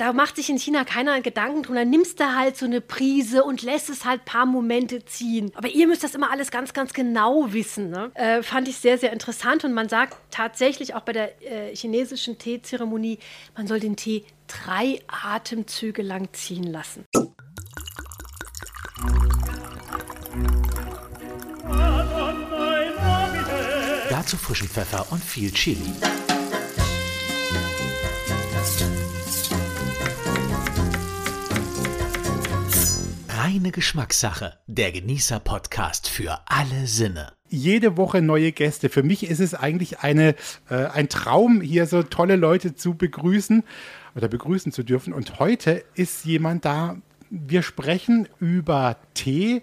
da macht sich in China keiner Gedanken drum. Dann nimmst du halt so eine Prise und lässt es halt ein paar Momente ziehen. Aber ihr müsst das immer alles ganz, ganz genau wissen. Ne? Äh, fand ich sehr, sehr interessant. Und man sagt tatsächlich auch bei der äh, chinesischen Teezeremonie, man soll den Tee drei Atemzüge lang ziehen lassen. Dazu frischen Pfeffer und viel Chili. Reine Geschmackssache. Der Genießer-Podcast für alle Sinne. Jede Woche neue Gäste. Für mich ist es eigentlich eine, äh, ein Traum, hier so tolle Leute zu begrüßen oder begrüßen zu dürfen. Und heute ist jemand da. Wir sprechen über Tee.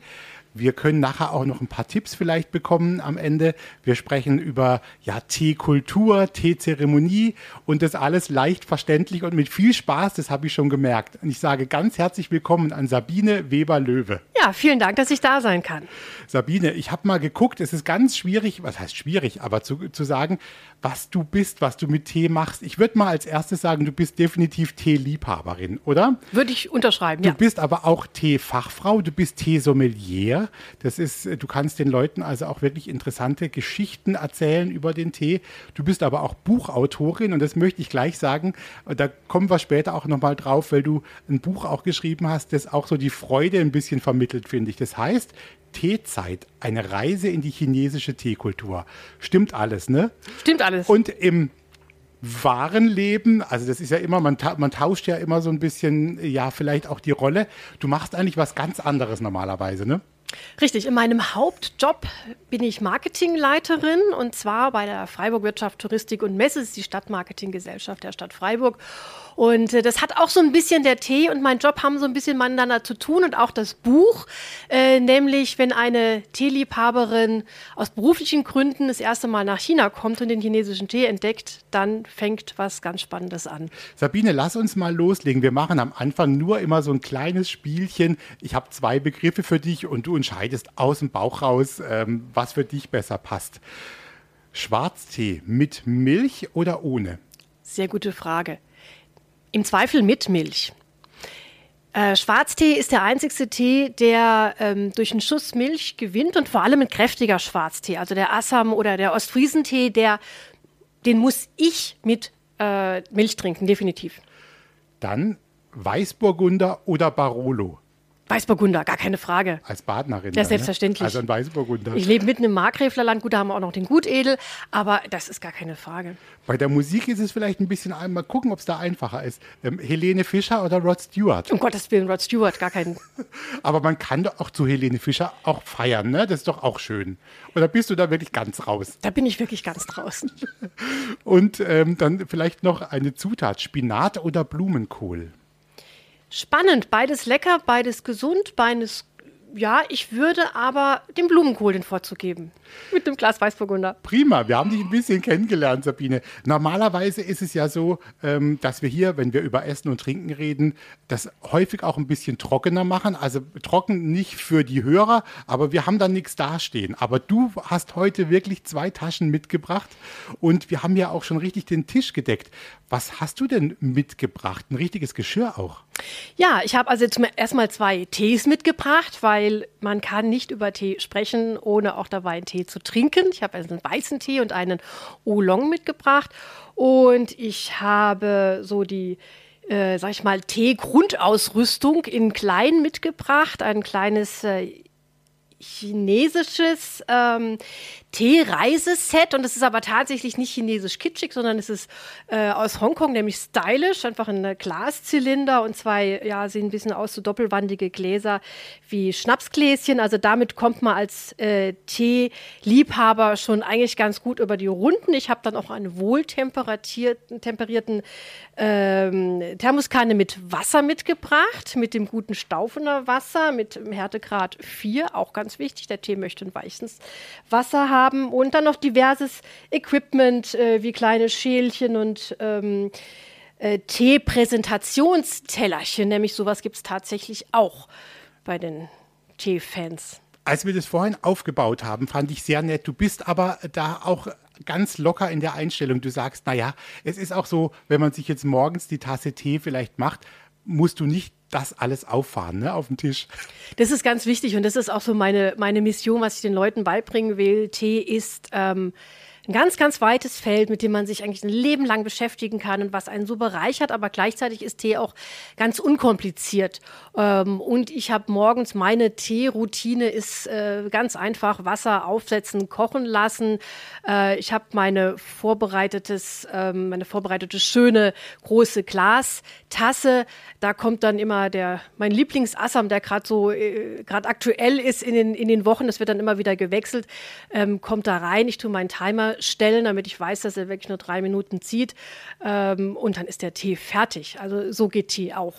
Wir können nachher auch noch ein paar Tipps vielleicht bekommen am Ende. Wir sprechen über ja, Teekultur, Teezeremonie und das alles leicht verständlich und mit viel Spaß, das habe ich schon gemerkt. Und ich sage ganz herzlich willkommen an Sabine Weber-Löwe. Ja, vielen Dank, dass ich da sein kann. Sabine, ich habe mal geguckt, es ist ganz schwierig, was heißt schwierig, aber zu, zu sagen, was du bist, was du mit Tee machst. Ich würde mal als erstes sagen, du bist definitiv Teeliebhaberin, oder? Würde ich unterschreiben, du ja. Du bist aber auch Teefachfrau, du bist Teesommelier. Das ist, du kannst den Leuten also auch wirklich interessante Geschichten erzählen über den Tee. Du bist aber auch Buchautorin und das möchte ich gleich sagen. Da kommen wir später auch nochmal drauf, weil du ein Buch auch geschrieben hast, das auch so die Freude ein bisschen vermittelt, finde ich. Das heißt, Teezeit, eine Reise in die chinesische Teekultur. Stimmt alles, ne? Stimmt alles. Und im wahren Leben, also das ist ja immer, man, man tauscht ja immer so ein bisschen, ja, vielleicht auch die Rolle. Du machst eigentlich was ganz anderes normalerweise, ne? Richtig, in meinem Hauptjob bin ich Marketingleiterin und zwar bei der Freiburg Wirtschaft, Touristik und Messe, das ist die Stadtmarketinggesellschaft der Stadt Freiburg. Und äh, das hat auch so ein bisschen der Tee und mein Job haben so ein bisschen miteinander zu tun und auch das Buch, äh, nämlich wenn eine Teeliebhaberin aus beruflichen Gründen das erste Mal nach China kommt und den chinesischen Tee entdeckt, dann fängt was ganz Spannendes an. Sabine, lass uns mal loslegen. Wir machen am Anfang nur immer so ein kleines Spielchen. Ich habe zwei Begriffe für dich und du entscheidest aus dem Bauch raus, ähm, was für dich besser passt. Schwarztee mit Milch oder ohne? Sehr gute Frage. Im Zweifel mit Milch. Äh, Schwarztee ist der einzigste Tee, der ähm, durch einen Schuss Milch gewinnt und vor allem ein kräftiger Schwarztee. Also der Assam oder der Ostfriesentee, der, den muss ich mit äh, Milch trinken, definitiv. Dann Weißburgunder oder Barolo? Weißburgunder, gar keine Frage. Als Badnerin. Ja, ne? selbstverständlich. Ne? Also ein Weißburgunder. Ich lebe mitten im Markgräflerland. Gut, da haben wir auch noch den Gutedel, aber das ist gar keine Frage. Bei der Musik ist es vielleicht ein bisschen, mal gucken, ob es da einfacher ist. Ähm, Helene Fischer oder Rod Stewart? Um Gottes Willen, Rod Stewart, gar keinen. aber man kann doch auch zu Helene Fischer auch feiern, ne? Das ist doch auch schön. Oder bist du da wirklich ganz raus? Da bin ich wirklich ganz draußen. Und ähm, dann vielleicht noch eine Zutat: Spinat oder Blumenkohl? Spannend, beides lecker, beides gesund, beides ja, ich würde aber dem Blumenkohl den Vorzug geben. Mit einem Glas Weißburgunder. Prima, wir haben dich ein bisschen kennengelernt, Sabine. Normalerweise ist es ja so, ähm, dass wir hier, wenn wir über Essen und Trinken reden, das häufig auch ein bisschen trockener machen. Also trocken nicht für die Hörer, aber wir haben da nichts dastehen. Aber du hast heute wirklich zwei Taschen mitgebracht und wir haben ja auch schon richtig den Tisch gedeckt. Was hast du denn mitgebracht? Ein richtiges Geschirr auch? Ja, ich habe also jetzt erstmal zwei Tees mitgebracht, weil man kann nicht über Tee sprechen, ohne auch dabei einen Tee zu trinken. Ich habe also einen weißen Tee und einen Oolong mitgebracht und ich habe so die äh, sag ich mal, Tee-Grundausrüstung in klein mitgebracht. Ein kleines äh, chinesisches ähm, Tee-Reiseset und es ist aber tatsächlich nicht chinesisch kitschig, sondern es ist äh, aus Hongkong, nämlich stylisch, einfach ein Glaszylinder und zwei, ja, sehen ein bisschen aus, so doppelwandige Gläser wie Schnapsgläschen. Also damit kommt man als äh, Tee-Liebhaber schon eigentlich ganz gut über die Runden. Ich habe dann auch einen wohltemperierten ähm, Thermoskanne mit Wasser mitgebracht, mit dem guten Staufener Wasser, mit Härtegrad 4, auch ganz wichtig. Der Tee möchte ein weiches Wasser haben haben und dann noch diverses Equipment äh, wie kleine Schälchen und ähm, äh, Tee-Präsentationstellerchen. Nämlich sowas gibt es tatsächlich auch bei den Teefans. Als wir das vorhin aufgebaut haben, fand ich sehr nett. Du bist aber da auch ganz locker in der Einstellung. Du sagst, naja, es ist auch so, wenn man sich jetzt morgens die Tasse Tee vielleicht macht, musst du nicht das alles auffahren ne, auf dem Tisch. Das ist ganz wichtig und das ist auch so meine, meine Mission, was ich den Leuten beibringen will. Tee ist ähm, ein ganz, ganz weites Feld, mit dem man sich eigentlich ein Leben lang beschäftigen kann und was einen so bereichert, aber gleichzeitig ist Tee auch ganz unkompliziert. Ähm, und ich habe morgens meine Teeroutine ist äh, ganz einfach Wasser aufsetzen, kochen lassen. Äh, ich habe meine vorbereitetes, ähm, meine vorbereitete schöne große Glastasse. Da kommt dann immer der mein Lieblingsassam, der gerade so äh, gerade aktuell ist in den in den Wochen. Das wird dann immer wieder gewechselt. Ähm, kommt da rein. Ich tue meinen Timer stellen, damit ich weiß, dass er wirklich nur drei Minuten zieht. Ähm, und dann ist der Tee fertig. Also so geht Tee auch.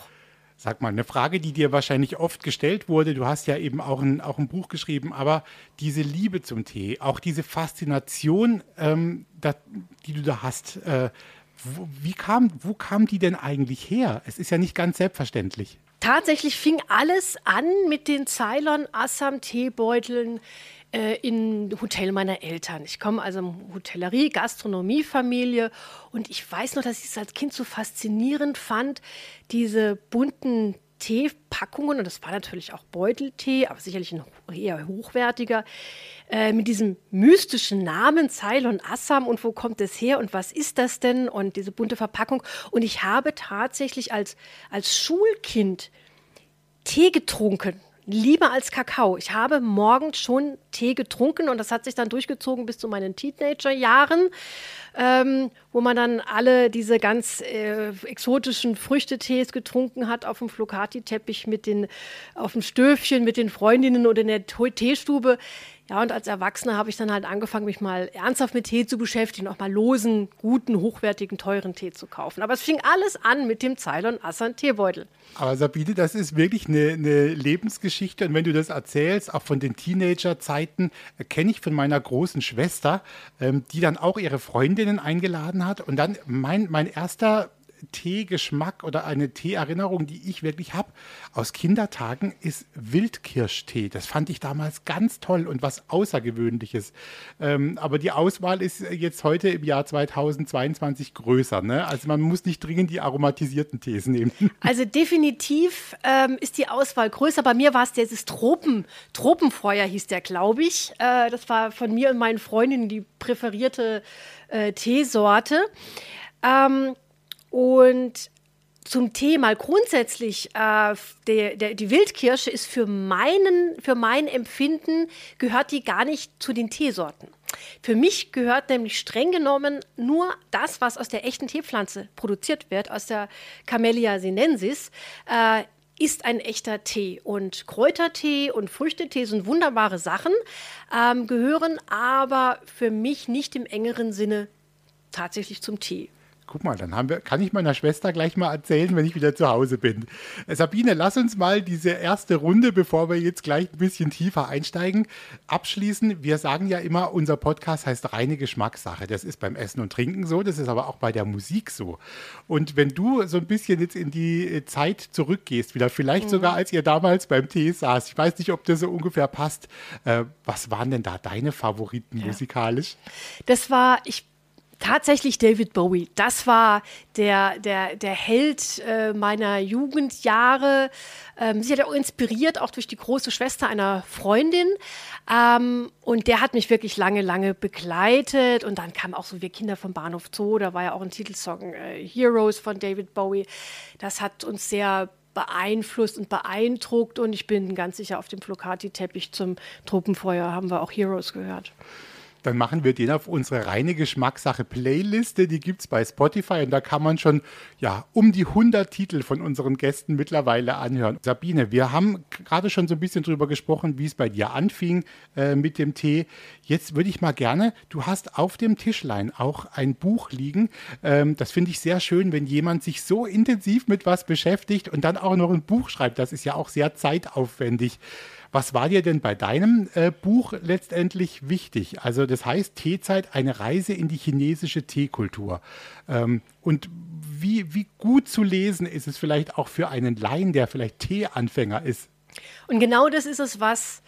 Sag mal, eine Frage, die dir wahrscheinlich oft gestellt wurde, du hast ja eben auch ein, auch ein Buch geschrieben, aber diese Liebe zum Tee, auch diese Faszination, ähm, da, die du da hast, äh, wo, wie kam, wo kam die denn eigentlich her? Es ist ja nicht ganz selbstverständlich. Tatsächlich fing alles an mit den Ceylon Assam Teebeuteln äh, in Hotel meiner Eltern. Ich komme also Hotellerie, Gastronomiefamilie und ich weiß noch, dass ich es als Kind so faszinierend fand, diese bunten Teepackungen, und das war natürlich auch Beuteltee, aber sicherlich ein eher hochwertiger, äh, mit diesem mystischen Namen Ceylon Assam und wo kommt es her und was ist das denn und diese bunte Verpackung. Und ich habe tatsächlich als, als Schulkind Tee getrunken lieber als Kakao. Ich habe morgens schon Tee getrunken und das hat sich dann durchgezogen bis zu meinen Teenagerjahren, ähm, wo man dann alle diese ganz äh, exotischen Früchtetees getrunken hat auf dem Flocati-Teppich mit den, auf dem Stöfchen mit den Freundinnen oder in der Teestube. Ja, und als Erwachsener habe ich dann halt angefangen, mich mal ernsthaft mit Tee zu beschäftigen, auch mal losen, guten, hochwertigen, teuren Tee zu kaufen. Aber es fing alles an mit dem Ceylon Assan Teebeutel. Aber Sabine, das ist wirklich eine, eine Lebensgeschichte. Und wenn du das erzählst, auch von den Teenagerzeiten, äh, kenne ich von meiner großen Schwester, ähm, die dann auch ihre Freundinnen eingeladen hat. Und dann mein, mein erster Teegeschmack oder eine Teeerinnerung, die ich wirklich habe aus Kindertagen, ist Wildkirschtee. Das fand ich damals ganz toll und was Außergewöhnliches. Ähm, aber die Auswahl ist jetzt heute im Jahr 2022 größer. Ne? Also man muss nicht dringend die aromatisierten Tees nehmen. Also definitiv ähm, ist die Auswahl größer. Bei mir war es dieses Tropen, Tropenfeuer hieß der, glaube ich. Äh, das war von mir und meinen Freundinnen die präferierte äh, Teesorte. Ähm, und zum Thema grundsätzlich, äh, der, der, die Wildkirsche ist für, meinen, für mein Empfinden, gehört die gar nicht zu den Teesorten. Für mich gehört nämlich streng genommen nur das, was aus der echten Teepflanze produziert wird, aus der Camellia sinensis, äh, ist ein echter Tee. Und Kräutertee und Früchtetee sind wunderbare Sachen, ähm, gehören aber für mich nicht im engeren Sinne tatsächlich zum Tee. Guck mal, dann haben wir, kann ich meiner Schwester gleich mal erzählen, wenn ich wieder zu Hause bin. Äh, Sabine, lass uns mal diese erste Runde, bevor wir jetzt gleich ein bisschen tiefer einsteigen, abschließen. Wir sagen ja immer, unser Podcast heißt reine Geschmackssache. Das ist beim Essen und Trinken so, das ist aber auch bei der Musik so. Und wenn du so ein bisschen jetzt in die äh, Zeit zurückgehst, wieder vielleicht mhm. sogar als ihr damals beim Tee saß, ich weiß nicht, ob das so ungefähr passt, äh, was waren denn da deine Favoriten ja. musikalisch? Das war, ich Tatsächlich David Bowie. Das war der, der, der Held äh, meiner Jugendjahre. Ähm, sie hat auch inspiriert, auch durch die große Schwester einer Freundin. Ähm, und der hat mich wirklich lange, lange begleitet. Und dann kam auch so Wir Kinder vom Bahnhof Zoo. Da war ja auch ein Titelsong äh, Heroes von David Bowie. Das hat uns sehr beeinflusst und beeindruckt. Und ich bin ganz sicher, auf dem Flocati-Teppich zum Tropenfeuer haben wir auch Heroes gehört dann machen wir den auf unsere reine Geschmackssache Playliste. Die gibt es bei Spotify und da kann man schon ja, um die 100 Titel von unseren Gästen mittlerweile anhören. Sabine, wir haben gerade schon so ein bisschen drüber gesprochen, wie es bei dir anfing äh, mit dem Tee. Jetzt würde ich mal gerne, du hast auf dem Tischlein auch ein Buch liegen. Ähm, das finde ich sehr schön, wenn jemand sich so intensiv mit was beschäftigt und dann auch noch ein Buch schreibt. Das ist ja auch sehr zeitaufwendig. Was war dir denn bei deinem äh, Buch letztendlich wichtig? Also das heißt Teezeit, eine Reise in die chinesische Teekultur. Ähm, und wie, wie gut zu lesen ist es vielleicht auch für einen Laien, der vielleicht Teeanfänger ist? Und genau das ist es, was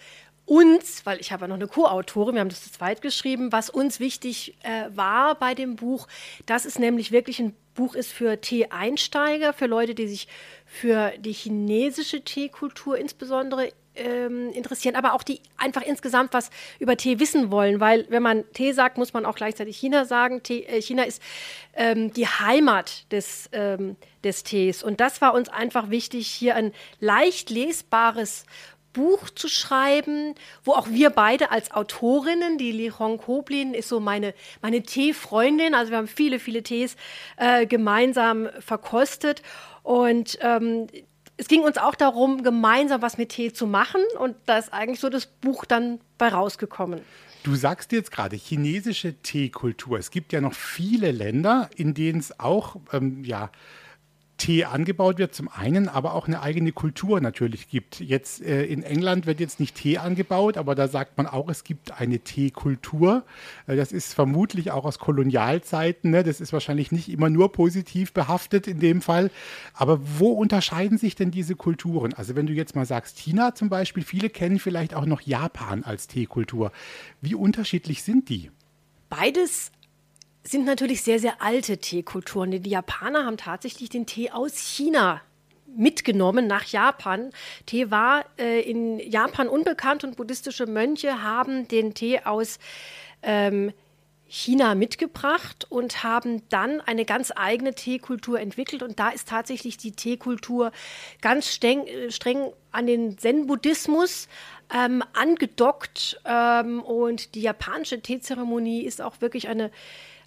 uns, weil ich habe ja noch eine Co-Autorin, wir haben das zu zweit geschrieben, was uns wichtig äh, war bei dem Buch, dass es nämlich wirklich ein Buch ist für Tee-Einsteiger, für Leute, die sich für die chinesische Teekultur insbesondere ähm, interessieren, aber auch die einfach insgesamt was über Tee wissen wollen, weil wenn man Tee sagt, muss man auch gleichzeitig China sagen. Tee, äh, China ist ähm, die Heimat des, ähm, des Tees und das war uns einfach wichtig, hier ein leicht lesbares Buch zu schreiben, wo auch wir beide als Autorinnen, die Li Hong Koblin ist so meine, meine Teefreundin, also wir haben viele, viele Tees äh, gemeinsam verkostet und ähm, es ging uns auch darum, gemeinsam was mit Tee zu machen und da ist eigentlich so das Buch dann bei rausgekommen. Du sagst jetzt gerade chinesische Teekultur. Es gibt ja noch viele Länder, in denen es auch ähm, ja, Tee angebaut wird, zum einen, aber auch eine eigene Kultur natürlich gibt. Jetzt äh, in England wird jetzt nicht Tee angebaut, aber da sagt man auch, es gibt eine Teekultur. Äh, das ist vermutlich auch aus Kolonialzeiten. Ne? Das ist wahrscheinlich nicht immer nur positiv behaftet in dem Fall. Aber wo unterscheiden sich denn diese Kulturen? Also wenn du jetzt mal sagst, China zum Beispiel, viele kennen vielleicht auch noch Japan als Teekultur. Wie unterschiedlich sind die? Beides sind natürlich sehr, sehr alte Teekulturen. Die Japaner haben tatsächlich den Tee aus China mitgenommen nach Japan. Tee war äh, in Japan unbekannt und buddhistische Mönche haben den Tee aus ähm, China mitgebracht und haben dann eine ganz eigene Teekultur entwickelt. Und da ist tatsächlich die Teekultur ganz streng, äh, streng an den Zen-Buddhismus ähm, angedockt. Ähm, und die japanische Teezeremonie ist auch wirklich eine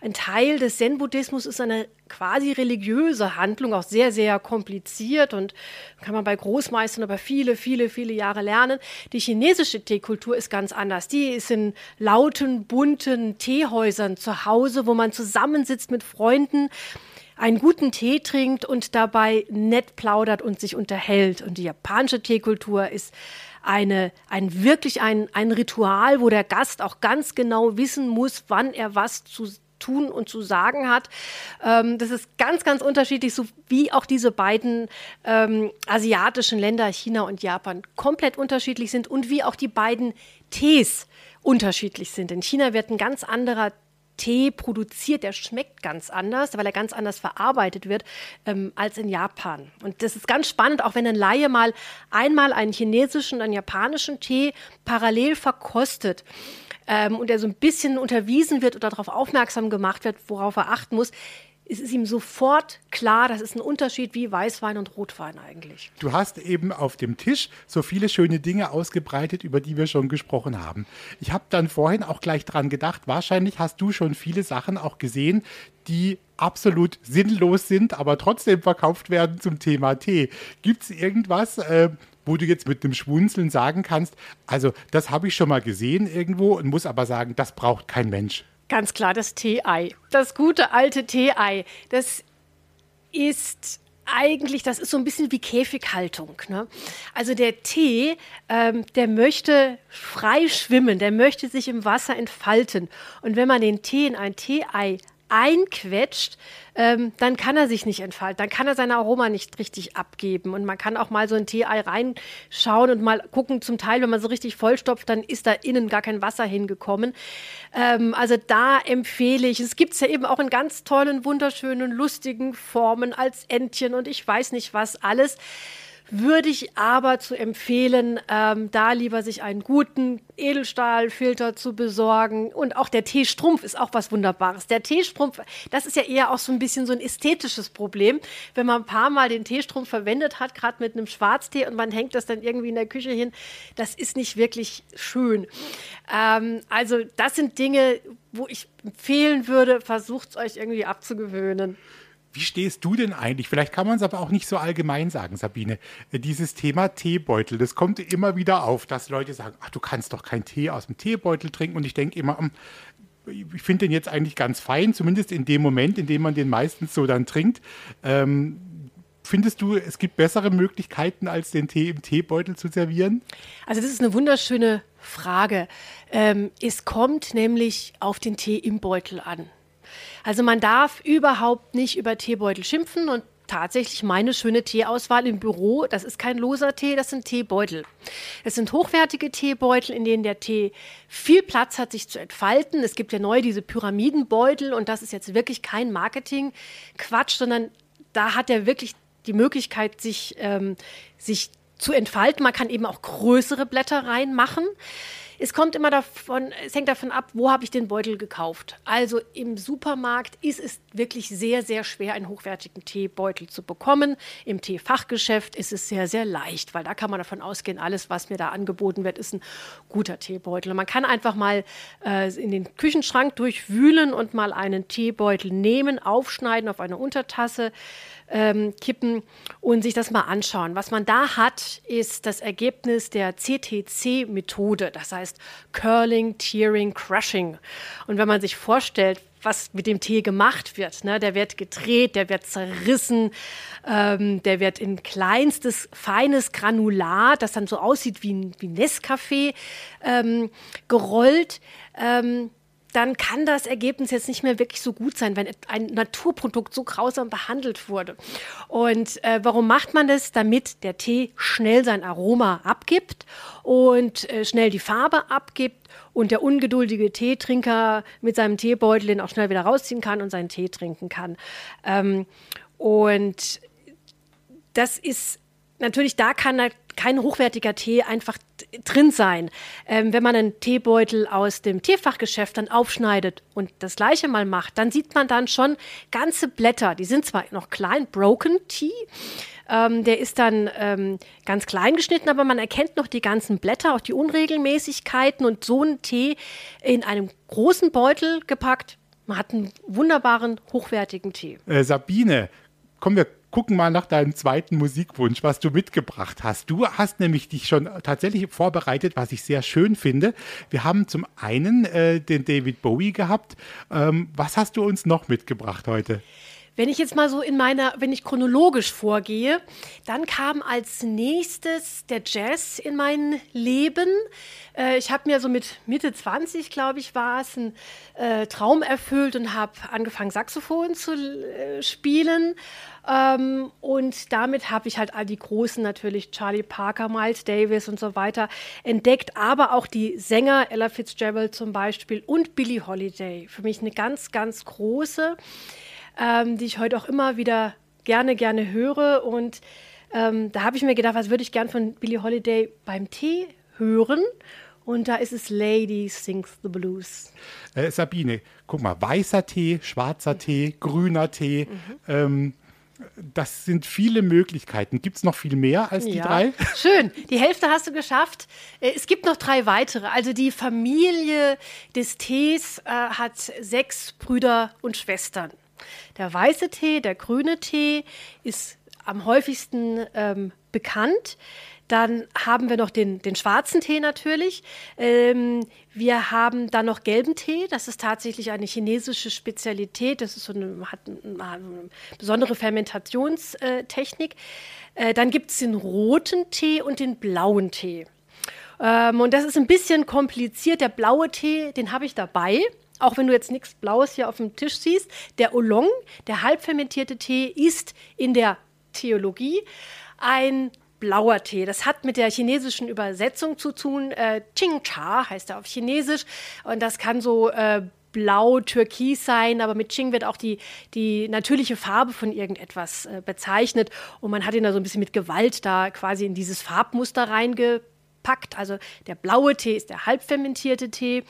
ein Teil des Zen-Buddhismus ist eine quasi religiöse Handlung, auch sehr, sehr kompliziert und kann man bei Großmeistern über viele, viele, viele Jahre lernen. Die chinesische Teekultur ist ganz anders. Die ist in lauten, bunten Teehäusern zu Hause, wo man zusammensitzt mit Freunden einen guten Tee trinkt und dabei nett plaudert und sich unterhält. Und die japanische Teekultur ist eine, ein wirklich ein, ein Ritual, wo der Gast auch ganz genau wissen muss, wann er was zu tun und zu sagen hat. Ähm, das ist ganz, ganz unterschiedlich, so wie auch diese beiden ähm, asiatischen Länder, China und Japan, komplett unterschiedlich sind und wie auch die beiden Tees unterschiedlich sind. In China wird ein ganz anderer Tee produziert, der schmeckt ganz anders, weil er ganz anders verarbeitet wird ähm, als in Japan. Und das ist ganz spannend, auch wenn ein Laie mal einmal einen chinesischen einen japanischen Tee parallel verkostet ähm, und er so ein bisschen unterwiesen wird oder darauf aufmerksam gemacht wird, worauf er achten muss, es ist ihm sofort klar, das ist ein Unterschied wie Weißwein und Rotwein eigentlich. Du hast eben auf dem Tisch so viele schöne Dinge ausgebreitet, über die wir schon gesprochen haben. Ich habe dann vorhin auch gleich dran gedacht, wahrscheinlich hast du schon viele Sachen auch gesehen, die absolut sinnlos sind, aber trotzdem verkauft werden zum Thema Tee. Gibt es irgendwas, äh, wo du jetzt mit einem Schwunzeln sagen kannst, also das habe ich schon mal gesehen irgendwo und muss aber sagen, das braucht kein Mensch. Ganz klar das Tee-Ei. Das gute alte Tee-Ei. Das ist eigentlich, das ist so ein bisschen wie Käfighaltung. Ne? Also der Tee, ähm, der möchte frei schwimmen, der möchte sich im Wasser entfalten. Und wenn man den Tee in ein Tee-Ei einquetscht, ähm, dann kann er sich nicht entfalten, dann kann er seine Aroma nicht richtig abgeben. Und man kann auch mal so ein Tee-Ei reinschauen und mal gucken, zum Teil, wenn man so richtig vollstopft, dann ist da innen gar kein Wasser hingekommen. Ähm, also da empfehle ich, es gibt es ja eben auch in ganz tollen, wunderschönen, lustigen Formen als Entchen und ich weiß nicht was alles würde ich aber zu empfehlen, ähm, da lieber sich einen guten Edelstahlfilter zu besorgen. Und auch der Teestrumpf ist auch was Wunderbares. Der Teestrumpf, das ist ja eher auch so ein bisschen so ein ästhetisches Problem. Wenn man ein paar Mal den Teestrumpf verwendet hat, gerade mit einem Schwarztee und man hängt das dann irgendwie in der Küche hin, das ist nicht wirklich schön. Ähm, also das sind Dinge, wo ich empfehlen würde, versucht es euch irgendwie abzugewöhnen. Wie stehst du denn eigentlich? Vielleicht kann man es aber auch nicht so allgemein sagen, Sabine. Äh, dieses Thema Teebeutel, das kommt immer wieder auf, dass Leute sagen, ach, du kannst doch keinen Tee aus dem Teebeutel trinken. Und ich denke immer, hm, ich finde den jetzt eigentlich ganz fein, zumindest in dem Moment, in dem man den meistens so dann trinkt. Ähm, findest du, es gibt bessere Möglichkeiten, als den Tee im Teebeutel zu servieren? Also das ist eine wunderschöne Frage. Ähm, es kommt nämlich auf den Tee im Beutel an. Also man darf überhaupt nicht über Teebeutel schimpfen und tatsächlich meine schöne Teeauswahl im Büro. Das ist kein loser Tee, das sind Teebeutel. Es sind hochwertige Teebeutel, in denen der Tee viel Platz hat, sich zu entfalten. Es gibt ja neu diese Pyramidenbeutel und das ist jetzt wirklich kein Marketing-Quatsch, sondern da hat er wirklich die Möglichkeit, sich, ähm, sich zu entfalten. Man kann eben auch größere Blätter reinmachen. Es kommt immer davon, es hängt davon ab, wo habe ich den Beutel gekauft. Also im Supermarkt ist es wirklich sehr, sehr schwer, einen hochwertigen Teebeutel zu bekommen. Im Teefachgeschäft ist es sehr, sehr leicht, weil da kann man davon ausgehen, alles, was mir da angeboten wird, ist ein guter Teebeutel. Und man kann einfach mal äh, in den Küchenschrank durchwühlen und mal einen Teebeutel nehmen, aufschneiden auf eine Untertasse ähm, kippen und sich das mal anschauen. Was man da hat, ist das Ergebnis der CTC-Methode, das heißt Curling, Tearing, Crushing. Und wenn man sich vorstellt, was mit dem Tee gemacht wird. Ne? Der wird gedreht, der wird zerrissen, ähm, der wird in kleinstes, feines Granulat, das dann so aussieht wie, wie Nescafé, ähm, gerollt. Ähm, dann kann das Ergebnis jetzt nicht mehr wirklich so gut sein, wenn ein Naturprodukt so grausam behandelt wurde. Und äh, warum macht man das? Damit der Tee schnell sein Aroma abgibt und äh, schnell die Farbe abgibt und der ungeduldige Teetrinker mit seinem Teebeutel den auch schnell wieder rausziehen kann und seinen Tee trinken kann. Ähm, und das ist natürlich, da kann kein hochwertiger Tee einfach drin sein. Ähm, wenn man einen Teebeutel aus dem Teefachgeschäft dann aufschneidet und das gleiche mal macht, dann sieht man dann schon ganze Blätter. Die sind zwar noch klein, Broken Tea. Ähm, der ist dann ähm, ganz klein geschnitten, aber man erkennt noch die ganzen Blätter, auch die Unregelmäßigkeiten und so einen Tee in einem großen Beutel gepackt. Man hat einen wunderbaren, hochwertigen Tee. Äh, Sabine, kommen wir gucken mal nach deinem zweiten Musikwunsch, was du mitgebracht hast. Du hast nämlich dich schon tatsächlich vorbereitet, was ich sehr schön finde. Wir haben zum einen äh, den David Bowie gehabt. Ähm, was hast du uns noch mitgebracht heute? Wenn ich jetzt mal so in meiner, wenn ich chronologisch vorgehe, dann kam als nächstes der Jazz in mein Leben. Äh, ich habe mir so mit Mitte 20, glaube ich, war es, einen äh, Traum erfüllt und habe angefangen, Saxophon zu äh, spielen. Ähm, und damit habe ich halt all die Großen natürlich, Charlie Parker, Miles Davis und so weiter, entdeckt, aber auch die Sänger, Ella Fitzgerald zum Beispiel und Billie Holiday. Für mich eine ganz, ganz große ähm, die ich heute auch immer wieder gerne, gerne höre. Und ähm, da habe ich mir gedacht, was würde ich gern von Billie Holiday beim Tee hören? Und da ist es Lady Sings the Blues. Äh, Sabine, guck mal, weißer Tee, schwarzer Tee, grüner Tee. Mhm. Ähm, das sind viele Möglichkeiten. Gibt es noch viel mehr als die ja. drei? Schön, die Hälfte hast du geschafft. Äh, es gibt noch drei weitere. Also die Familie des Tees äh, hat sechs Brüder und Schwestern. Der weiße Tee, der grüne Tee ist am häufigsten ähm, bekannt. Dann haben wir noch den, den schwarzen Tee natürlich. Ähm, wir haben dann noch gelben Tee. Das ist tatsächlich eine chinesische Spezialität. Das ist so eine, hat eine besondere Fermentationstechnik. Äh, dann gibt es den roten Tee und den blauen Tee. Ähm, und das ist ein bisschen kompliziert. Der blaue Tee, den habe ich dabei auch wenn du jetzt nichts Blaues hier auf dem Tisch siehst, der Oolong, der halbfermentierte Tee, ist in der Theologie ein blauer Tee. Das hat mit der chinesischen Übersetzung zu tun. Äh, Cha heißt er auf Chinesisch. Und das kann so äh, blau, türkis sein, aber mit Qing wird auch die, die natürliche Farbe von irgendetwas äh, bezeichnet. Und man hat ihn da so ein bisschen mit Gewalt da quasi in dieses Farbmuster reingepackt packt. Also der blaue Tee ist der halbfermentierte Tee.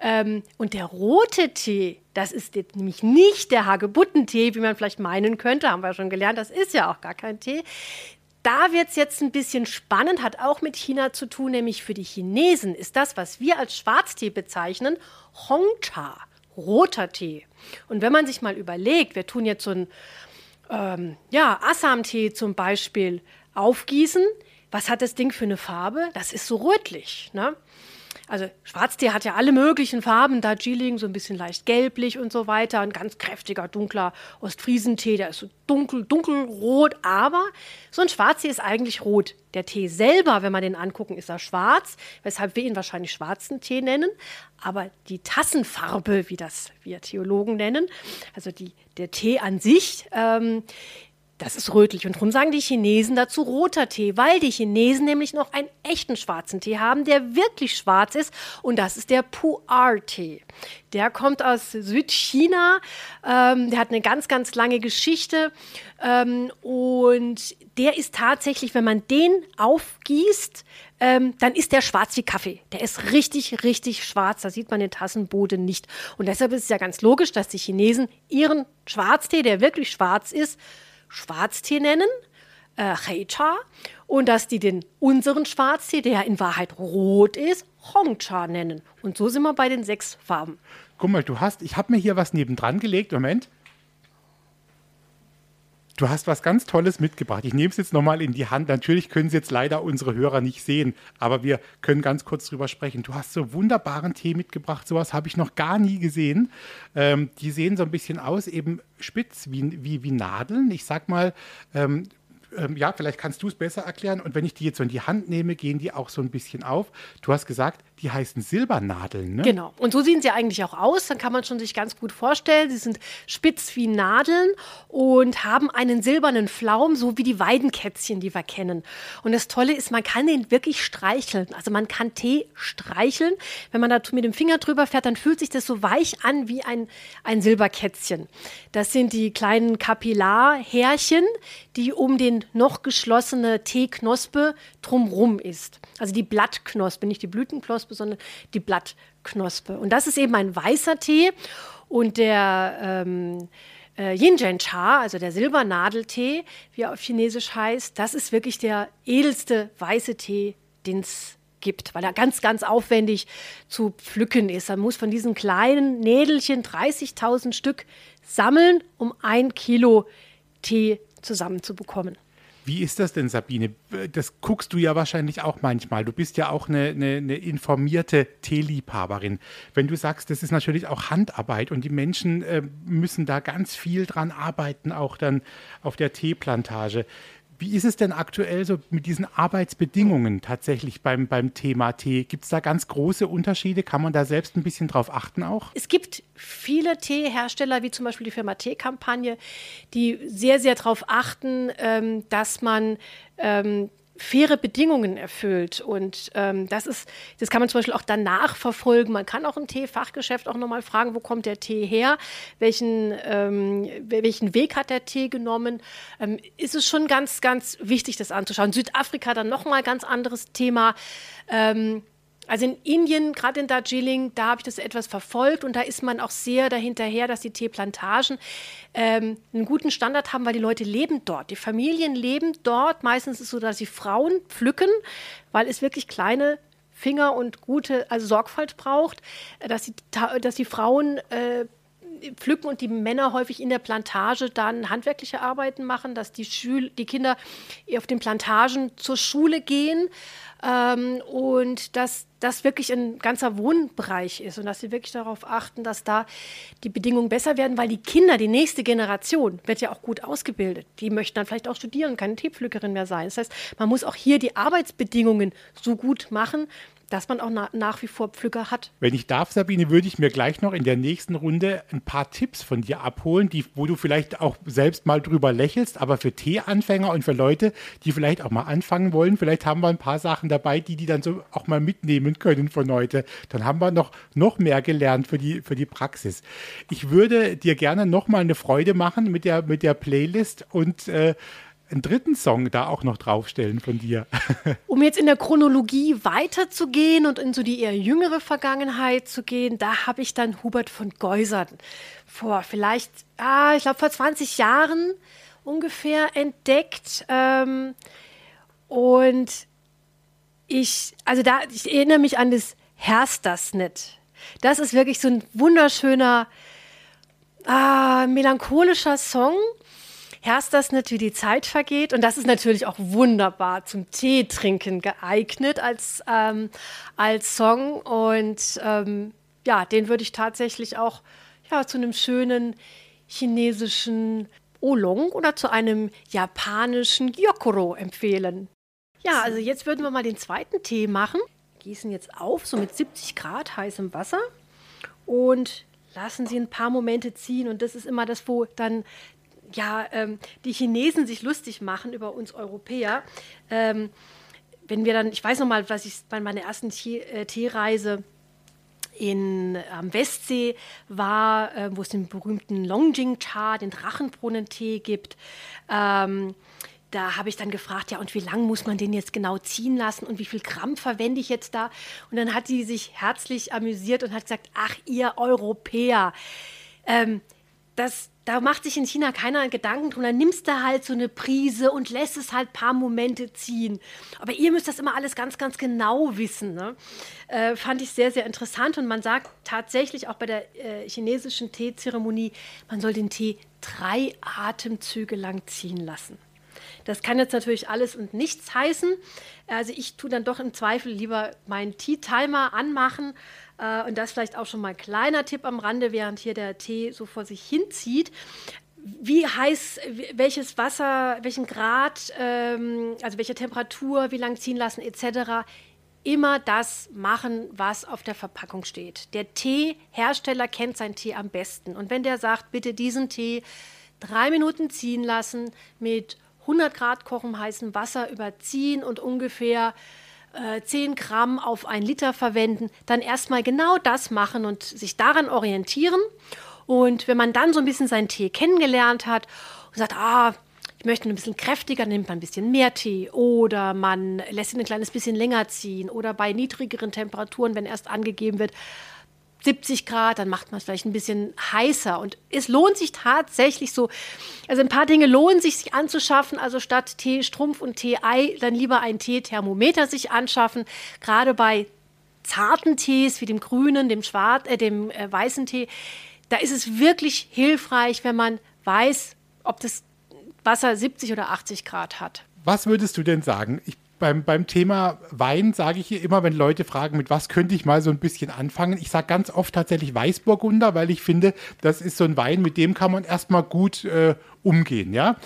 Ähm, und der rote Tee, das ist nämlich nicht der Hagebuttentee, wie man vielleicht meinen könnte, haben wir schon gelernt, das ist ja auch gar kein Tee. Da wird es jetzt ein bisschen spannend, hat auch mit China zu tun, nämlich für die Chinesen ist das, was wir als Schwarztee bezeichnen, Hongcha, roter Tee. Und wenn man sich mal überlegt, wir tun jetzt so einen ähm, ja, Assam-Tee zum Beispiel aufgießen, was hat das Ding für eine Farbe? Das ist so rötlich. Ne? Also Schwarztee hat ja alle möglichen Farben, Darjeeling so ein bisschen leicht gelblich und so weiter, ein ganz kräftiger, dunkler Ostfriesentee, der ist so dunkel, dunkelrot, aber so ein Schwarztee ist eigentlich rot. Der Tee selber, wenn wir den angucken, ist er schwarz, weshalb wir ihn wahrscheinlich schwarzen Tee nennen, aber die Tassenfarbe, wie das wir Theologen nennen, also die, der Tee an sich, ähm, Das ist rötlich. Und darum sagen die Chinesen dazu roter Tee, weil die Chinesen nämlich noch einen echten schwarzen Tee haben, der wirklich schwarz ist. Und das ist der Pu'er-Tee. Der kommt aus Südchina. Ähm, der hat eine ganz, ganz lange Geschichte. Ähm, und der ist tatsächlich, wenn man den aufgießt, ähm, dann ist der schwarz wie Kaffee. Der ist richtig, richtig schwarz. Da sieht man den Tassenboden nicht. Und deshalb ist es ja ganz logisch, dass die Chinesen ihren Schwarztee, der wirklich schwarz ist, Schwarztee nennen, äh, Heicha, und dass die den unseren Schwarztee, der in Wahrheit rot ist, Hongcha nennen. Und so sind wir bei den sechs Farben. Guck mal, du hast, ich habe mir hier was nebendran gelegt. Moment. Du hast was ganz Tolles mitgebracht. Ich nehme es jetzt nochmal in die Hand. Natürlich können es jetzt leider unsere Hörer nicht sehen, aber wir können ganz kurz drüber sprechen. Du hast so wunderbaren Tee mitgebracht. Sowas habe ich noch gar nie gesehen. Ähm, die sehen so ein bisschen aus, eben spitz wie, wie, wie Nadeln. Ich sag mal, ähm, ähm, ja, vielleicht kannst du es besser erklären. Und wenn ich die jetzt so in die Hand nehme, gehen die auch so ein bisschen auf. Du hast gesagt, die heißen Silbernadeln, ne? Genau. Und so sehen sie eigentlich auch aus. Dann kann man schon sich ganz gut vorstellen. Sie sind spitz wie Nadeln und haben einen silbernen Flaum, so wie die Weidenkätzchen, die wir kennen. Und das Tolle ist, man kann den wirklich streicheln. Also man kann Tee streicheln. Wenn man da mit dem Finger drüber fährt, dann fühlt sich das so weich an wie ein, ein Silberkätzchen. Das sind die kleinen Kapillarhärchen, die um den noch geschlossene Teeknospe drumrum ist. Also die Blattknospe, nicht die Blütenknospe, sondern die Blattknospe. Und das ist eben ein weißer Tee. Und der ähm, äh, Yinzhen Cha, also der Silbernadeltee, wie er auf Chinesisch heißt, das ist wirklich der edelste weiße Tee, den es gibt, weil er ganz, ganz aufwendig zu pflücken ist. Man muss von diesen kleinen Nädelchen 30.000 Stück sammeln, um ein Kilo Tee zusammenzubekommen. Wie ist das denn, Sabine? Das guckst du ja wahrscheinlich auch manchmal. Du bist ja auch eine, eine, eine informierte Teeliebhaberin. Wenn du sagst, das ist natürlich auch Handarbeit und die Menschen äh, müssen da ganz viel dran arbeiten, auch dann auf der Teeplantage. Wie ist es denn aktuell so mit diesen Arbeitsbedingungen tatsächlich beim, beim Thema Tee? Gibt es da ganz große Unterschiede? Kann man da selbst ein bisschen drauf achten auch? Es gibt viele Teehersteller, wie zum Beispiel die Firma Teekampagne, die sehr, sehr darauf achten, ähm, dass man ähm, faire Bedingungen erfüllt. Und ähm, das ist, das kann man zum Beispiel auch danach verfolgen. Man kann auch im Teefachgeschäft auch nochmal fragen, wo kommt der Tee her? Welchen, ähm, welchen Weg hat der Tee genommen? Ähm, ist es schon ganz, ganz wichtig, das anzuschauen. Südafrika dann nochmal ganz anderes Thema. Ähm, also in Indien, gerade in Darjeeling, da habe ich das etwas verfolgt und da ist man auch sehr dahinterher, dass die Teeplantagen ähm, einen guten Standard haben, weil die Leute leben dort. Die Familien leben dort. Meistens ist es so, dass sie Frauen pflücken, weil es wirklich kleine Finger und gute, also Sorgfalt braucht, dass die, dass die Frauen äh, pflücken und die Männer häufig in der Plantage dann handwerkliche Arbeiten machen, dass die, Schül die Kinder auf den Plantagen zur Schule gehen ähm, und dass das wirklich ein ganzer Wohnbereich ist und dass sie wirklich darauf achten, dass da die Bedingungen besser werden, weil die Kinder, die nächste Generation, wird ja auch gut ausgebildet. Die möchten dann vielleicht auch studieren, keine Teepflückerin mehr sein. Das heißt, man muss auch hier die Arbeitsbedingungen so gut machen, dass man auch na nach wie vor Pflücker hat. Wenn ich darf, Sabine, würde ich mir gleich noch in der nächsten Runde ein paar Tipps von dir abholen, die, wo du vielleicht auch selbst mal drüber lächelst, aber für Teeanfänger und für Leute, die vielleicht auch mal anfangen wollen, vielleicht haben wir ein paar Sachen dabei, die die dann so auch mal mitnehmen können von heute. Dann haben wir noch, noch mehr gelernt für die, für die Praxis. Ich würde dir gerne noch mal eine Freude machen mit der, mit der Playlist und äh, einen dritten Song da auch noch draufstellen von dir. um jetzt in der Chronologie weiterzugehen und in so die eher jüngere Vergangenheit zu gehen, da habe ich dann Hubert von Geusern vor vielleicht, ah, ich glaube vor 20 Jahren ungefähr entdeckt. Ähm, und ich, also da, ich erinnere mich an das Herst das nicht. Das ist wirklich so ein wunderschöner, ah, melancholischer Song herrscht das nicht, wie die Zeit vergeht. Und das ist natürlich auch wunderbar zum Tee trinken geeignet als, ähm, als Song. Und ähm, ja, den würde ich tatsächlich auch ja, zu einem schönen chinesischen Oolong oder zu einem japanischen Gyokuro empfehlen. Ja, also jetzt würden wir mal den zweiten Tee machen. Gießen jetzt auf, so mit 70 Grad heißem Wasser und lassen sie ein paar Momente ziehen. Und das ist immer das, wo dann ja, ähm, die Chinesen sich lustig machen über uns Europäer. Ähm, wenn wir dann, ich weiß noch mal, was ich bei meiner ersten äh, Teereise in, am Westsee war, äh, wo es den berühmten Longjing Cha, den Drachenbrunnentee gibt. Ähm, da habe ich dann gefragt, ja, und wie lang muss man den jetzt genau ziehen lassen und wie viel Gramm verwende ich jetzt da? Und dann hat sie sich herzlich amüsiert und hat gesagt, ach, ihr Europäer, ähm, das, da macht sich in China keiner Gedanken drum. Dann nimmst du halt so eine Prise und lässt es halt ein paar Momente ziehen. Aber ihr müsst das immer alles ganz, ganz genau wissen. Ne? Äh, fand ich sehr, sehr interessant. Und man sagt tatsächlich auch bei der äh, chinesischen Teezeremonie, man soll den Tee drei Atemzüge lang ziehen lassen. Das kann jetzt natürlich alles und nichts heißen. Also ich tue dann doch im Zweifel lieber meinen Tea-Timer anmachen. Äh, und das vielleicht auch schon mal ein kleiner Tipp am Rande, während hier der Tee so vor sich hinzieht wie heiß, welches Wasser, welchen Grad, ähm, also welche Temperatur, wie lang ziehen lassen etc. Immer das machen, was auf der Verpackung steht. Der Teehersteller kennt seinen Tee am besten. Und wenn der sagt, bitte diesen Tee drei Minuten ziehen lassen mit 100 Grad kochen heißen Wasser überziehen und ungefähr äh, 10 Gramm auf ein Liter verwenden, dann erstmal genau das machen und sich daran orientieren. Und wenn man dann so ein bisschen seinen Tee kennengelernt hat und sagt, ah, ich möchte ein bisschen kräftiger, nimmt man ein bisschen mehr Tee oder man lässt ihn ein kleines bisschen länger ziehen oder bei niedrigeren Temperaturen, wenn erst angegeben wird, 70 Grad, dann macht man es vielleicht ein bisschen heißer. Und es lohnt sich tatsächlich so, also ein paar Dinge lohnen sich, sich anzuschaffen. Also statt Tee-Strumpf und Tee-Ei dann lieber ein Tee-Thermometer sich anschaffen. Gerade bei zarten Tees wie dem grünen, dem schwarz, äh, dem äh, weißen Tee, da ist es wirklich hilfreich, wenn man weiß, ob das Wasser 70 oder 80 Grad hat. Was würdest du denn sagen? Ich beim, beim Thema Wein sage ich hier immer, wenn Leute fragen, mit was könnte ich mal so ein bisschen anfangen. Ich sage ganz oft tatsächlich Weißburgunder, weil ich finde, das ist so ein Wein, mit dem kann man erstmal gut äh, umgehen, ja.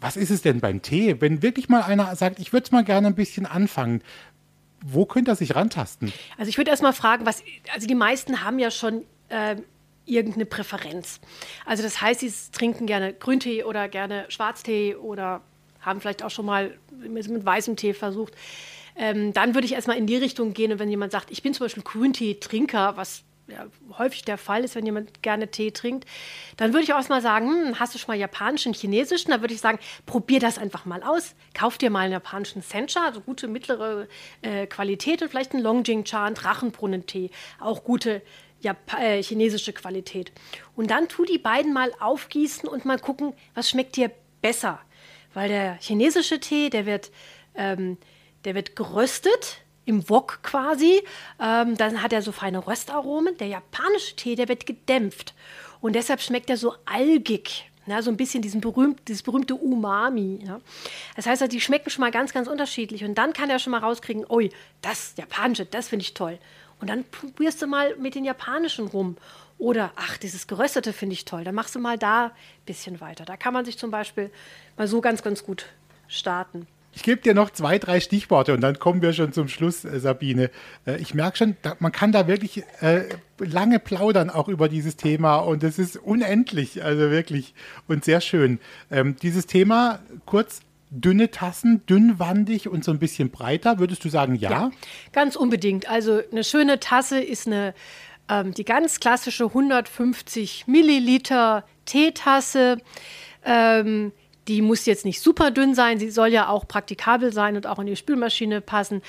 Was ist es denn beim Tee? Wenn wirklich mal einer sagt, ich würde es mal gerne ein bisschen anfangen, wo könnte er sich rantasten? Also ich würde erstmal fragen, was, also die meisten haben ja schon äh, irgendeine Präferenz. Also das heißt, sie trinken gerne Grüntee oder gerne Schwarztee oder haben vielleicht auch schon mal mit, weißem Tee versucht. Ähm, dann würde ich erstmal in die Richtung gehen, und wenn jemand sagt, ich bin zum Beispiel Grüntee-Trinker, was ja, häufig der Fall ist, wenn jemand gerne Tee trinkt, dann würde ich auch erstmal sagen, hm, hast du schon mal japanischen, chinesischen? Dann würde ich sagen, probier das einfach mal aus. Kauf dir mal einen japanischen Sencha, also gute mittlere äh, Qualität und vielleicht einen Longjing-Cha, einen Drachenbrunnentee, auch gute Jap äh, chinesische Qualität. Und dann tu die beiden mal aufgießen und mal gucken, was schmeckt dir besser. Weil der chinesische Tee, der wird, ähm, der wird geröstet im Wok quasi. Ähm, dann hat er so feine Röstaromen. Der japanische Tee, der wird gedämpft. Und deshalb schmeckt er so algig. Ja, so ein bisschen diesen berühmt, dieses berühmte Umami. Ja. Das heißt, die schmecken schon mal ganz, ganz unterschiedlich. Und dann kann er schon mal rauskriegen, ui, das Japanische, das finde ich toll. Und dann probierst du mal mit den Japanischen rum. Oder, ach, dieses Geröstete finde ich toll. Dann machst du mal da ein bisschen weiter. Da kann man sich zum Beispiel mal so ganz, ganz gut starten. Ich gebe dir noch zwei, drei Stichworte und dann kommen wir schon zum Schluss, äh, Sabine. Äh, ich merke schon, man kann da wirklich äh, lange plaudern auch über dieses Thema und es ist unendlich, also wirklich und sehr schön. Ähm, dieses Thema kurz dünne Tassen, dünnwandig und so ein bisschen breiter, würdest du sagen, ja? ja ganz unbedingt. Also eine schöne Tasse ist eine ähm, die ganz klassische 150 Milliliter Teetasse. Ähm, die muss jetzt nicht super dünn sein, sie soll ja auch praktikabel sein und auch in die Spülmaschine passen.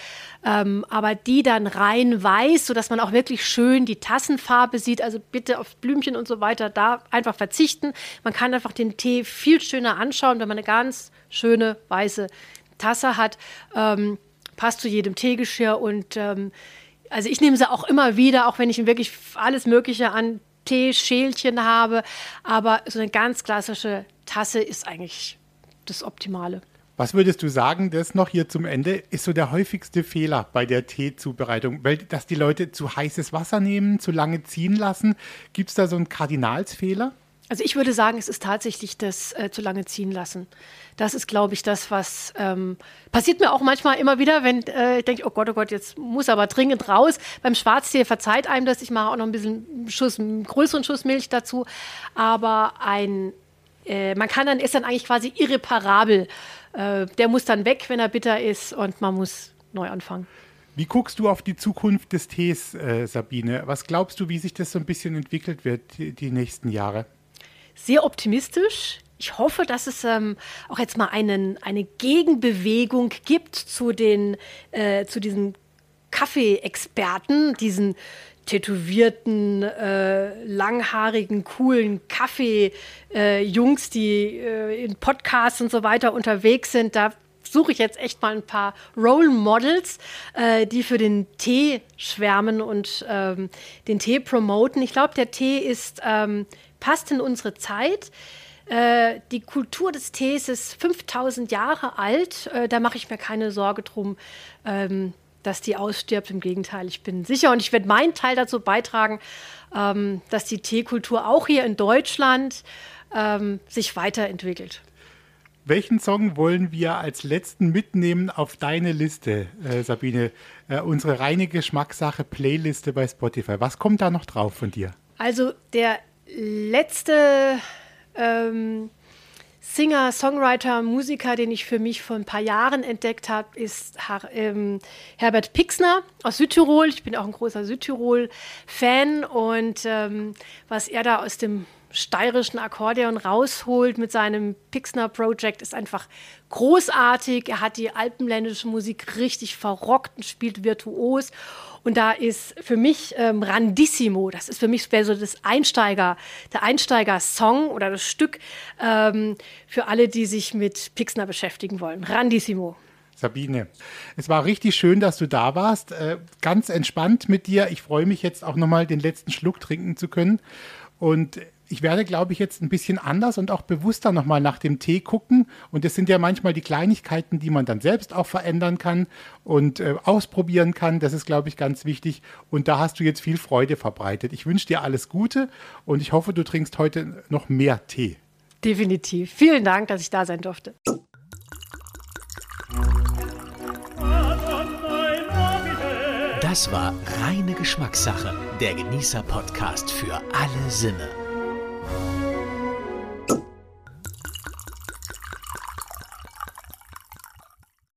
Ähm, aber die dann rein weiß, sodass man auch wirklich schön die Tassenfarbe sieht. Also bitte auf Blümchen und so weiter da einfach verzichten. Man kann einfach den Tee viel schöner anschauen, wenn man eine ganz schöne weiße Tasse hat. Ähm, passt zu jedem Teegeschirr und ähm, also ich nehme sie auch immer wieder, auch wenn ich wirklich alles Mögliche an Teeschälchen habe. Aber so eine ganz klassische Tasse ist eigentlich das Optimale. Was würdest du sagen, das noch hier zum Ende, ist so der häufigste Fehler bei der Teezubereitung? Weil, dass die Leute zu heißes Wasser nehmen, zu lange ziehen lassen. Gibt es da so einen Kardinalsfehler? Also ich würde sagen, es ist tatsächlich das äh, zu lange ziehen lassen. Das ist, glaube ich, das, was ähm, passiert mir auch manchmal immer wieder, wenn äh, ich denke, oh Gott, oh Gott, jetzt muss aber dringend raus. Beim Schwarztee verzeiht einem das. Ich mache auch noch ein bisschen Schuss, einen größeren Schuss Milch dazu. Aber ein äh, man kann dann, ist dann eigentlich quasi irreparabel. Äh, der muss dann weg, wenn er bitter ist und man muss neu anfangen. Wie guckst du auf die Zukunft des Tees, äh, Sabine? Was glaubst du, wie sich das so ein bisschen entwickelt wird die, die nächsten Jahre? Sehr optimistisch. Ich hoffe, dass es ähm, auch jetzt mal einen, eine Gegenbewegung gibt zu, den, äh, zu diesen Kaffee-Experten, diesen tätowierten, äh, langhaarigen, coolen Kaffee-Jungs, äh, die äh, in Podcasts und so weiter unterwegs sind. Da suche ich jetzt echt mal ein paar Role Models, äh, die für den Tee schwärmen und ähm, den Tee promoten. Ich glaube, der Tee ist, ähm, passt in unsere Zeit. Äh, die Kultur des Tees ist 5000 Jahre alt. Äh, da mache ich mir keine Sorge drum, ähm, dass die ausstirbt. Im Gegenteil, ich bin sicher und ich werde meinen Teil dazu beitragen, ähm, dass die Teekultur auch hier in Deutschland ähm, sich weiterentwickelt. Welchen Song wollen wir als letzten mitnehmen auf deine Liste, äh, Sabine? Äh, unsere reine Geschmackssache Playliste bei Spotify. Was kommt da noch drauf von dir? Also der letzte ähm, Singer, Songwriter, Musiker, den ich für mich vor ein paar Jahren entdeckt habe, ist Her ähm, Herbert Pixner aus Südtirol. Ich bin auch ein großer Südtirol-Fan und ähm, was er da aus dem steirischen Akkordeon rausholt mit seinem Pixner Project ist einfach großartig. Er hat die alpenländische Musik richtig verrockt und spielt virtuos. Und da ist für mich ähm, Randissimo, das ist für mich so das Einsteiger, der Einsteiger-Song oder das Stück ähm, für alle, die sich mit Pixner beschäftigen wollen. Randissimo. Sabine, es war richtig schön, dass du da warst. Äh, ganz entspannt mit dir. Ich freue mich jetzt auch nochmal den letzten Schluck trinken zu können. Und ich werde, glaube ich, jetzt ein bisschen anders und auch bewusster nochmal nach dem Tee gucken. Und das sind ja manchmal die Kleinigkeiten, die man dann selbst auch verändern kann und äh, ausprobieren kann. Das ist, glaube ich, ganz wichtig. Und da hast du jetzt viel Freude verbreitet. Ich wünsche dir alles Gute und ich hoffe, du trinkst heute noch mehr Tee. Definitiv. Vielen Dank, dass ich da sein durfte. Das war reine Geschmackssache, der Genießer-Podcast für alle Sinne.